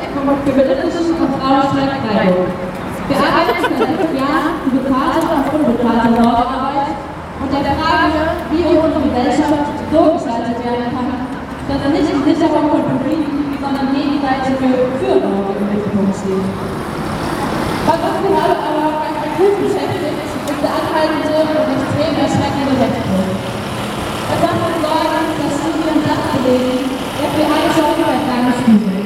für feministischen und Frauenstreik Freiburg. Wir arbeiten seit elf Jahren für bezahlte und unbezahlte Sorgearbeit und der Frage, wie unsere Gesellschaft so gestaltet werden kann, dass nicht die Sicherung von Konflikten, sondern gegenseitige Fürsorge im Mittelpunkt steht. Was uns gerade aber ganz akut beschäftigt, ist der anhaltende und extrem erschreckende Rechtsdruck. Es macht uns Sorgen, dass Studien nachzulegen, dass wir alle schon über ein Studie.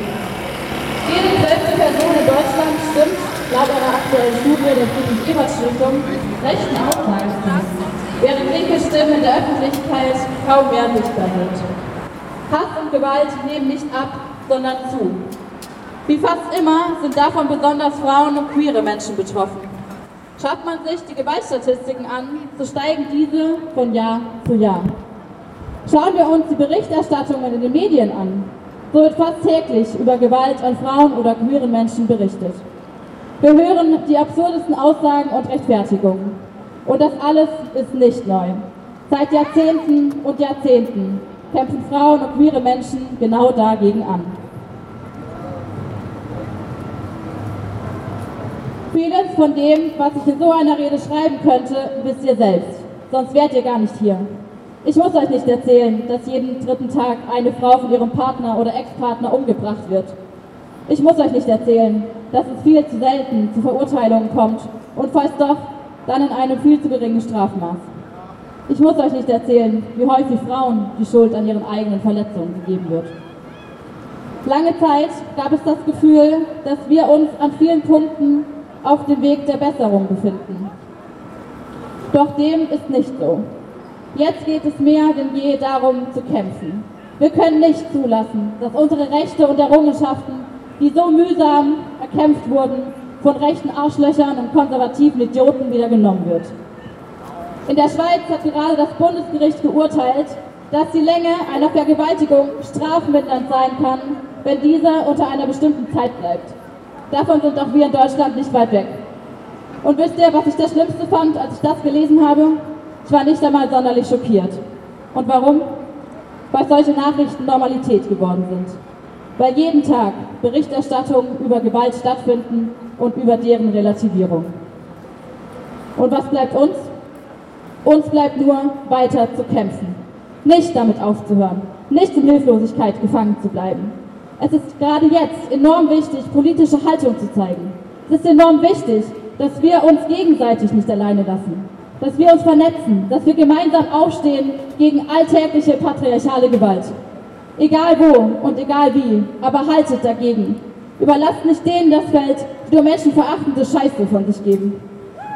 Jede zwölfte Person in Deutschland stimmt, laut einer aktuellen Studie der Friedrich-Ebert-Stiftung, rechten zu, während linke Stimmen in der Öffentlichkeit kaum mehr sichtbar sind. Hass und Gewalt nehmen nicht ab, sondern zu. Wie fast immer sind davon besonders Frauen und queere Menschen betroffen. Schaut man sich die Gewaltstatistiken an, so steigen diese von Jahr zu Jahr. Schauen wir uns die Berichterstattungen in den Medien an, so wird fast täglich über Gewalt an Frauen oder queeren Menschen berichtet. Wir hören die absurdesten Aussagen und Rechtfertigungen. Und das alles ist nicht neu. Seit Jahrzehnten und Jahrzehnten kämpfen Frauen und queere Menschen genau dagegen an. Vieles von dem, was ich in so einer Rede schreiben könnte, wisst ihr selbst. Sonst wärt ihr gar nicht hier. Ich muss euch nicht erzählen, dass jeden dritten Tag eine Frau von ihrem Partner oder Ex-Partner umgebracht wird. Ich muss euch nicht erzählen, dass es viel zu selten zu Verurteilungen kommt und falls doch, dann in einem viel zu geringen Strafmaß. Ich muss euch nicht erzählen, wie häufig Frauen die Schuld an ihren eigenen Verletzungen gegeben wird. Lange Zeit gab es das Gefühl, dass wir uns an vielen Punkten auf dem Weg der Besserung befinden. Doch dem ist nicht so. Jetzt geht es mehr denn je darum zu kämpfen. Wir können nicht zulassen, dass unsere Rechte und Errungenschaften, die so mühsam erkämpft wurden, von rechten Arschlöchern und konservativen Idioten wieder genommen wird. In der Schweiz hat gerade das Bundesgericht geurteilt, dass die Länge einer Vergewaltigung strafmindernd sein kann, wenn dieser unter einer bestimmten Zeit bleibt. Davon sind auch wir in Deutschland nicht weit weg. Und wisst ihr, was ich das Schlimmste fand, als ich das gelesen habe? Ich war nicht einmal sonderlich schockiert. Und warum? Weil solche Nachrichten Normalität geworden sind. Weil jeden Tag Berichterstattungen über Gewalt stattfinden und über deren Relativierung. Und was bleibt uns? Uns bleibt nur weiter zu kämpfen. Nicht damit aufzuhören, nicht in Hilflosigkeit gefangen zu bleiben. Es ist gerade jetzt enorm wichtig, politische Haltung zu zeigen. Es ist enorm wichtig, dass wir uns gegenseitig nicht alleine lassen, dass wir uns vernetzen, dass wir gemeinsam aufstehen gegen alltägliche patriarchale Gewalt. Egal wo und egal wie, aber haltet dagegen. Überlasst nicht denen das Feld, die nur menschenverachtende Scheiße von sich geben.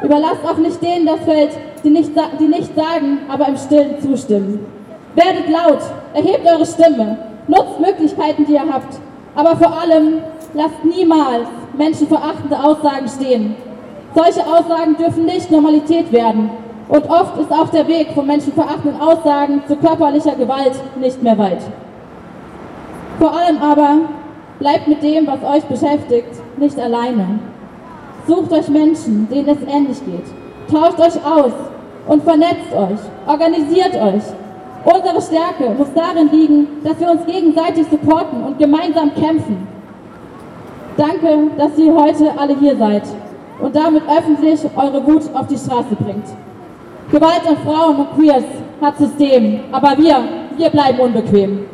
Überlasst auch nicht denen das Feld, die nicht, die nicht sagen, aber im Stillen zustimmen. Werdet laut, erhebt eure Stimme, nutzt Möglichkeiten, die ihr habt, aber vor allem lasst niemals menschenverachtende Aussagen stehen. Solche Aussagen dürfen nicht Normalität werden. Und oft ist auch der Weg von menschenverachtenden Aussagen zu körperlicher Gewalt nicht mehr weit. Vor allem aber bleibt mit dem, was euch beschäftigt, nicht alleine. Sucht euch Menschen, denen es ähnlich geht. Tauscht euch aus und vernetzt euch. Organisiert euch. Unsere Stärke muss darin liegen, dass wir uns gegenseitig supporten und gemeinsam kämpfen. Danke, dass ihr heute alle hier seid und damit öffentlich eure Wut auf die Straße bringt. Gewalt an Frauen und Queers hat System, aber wir, wir bleiben unbequem.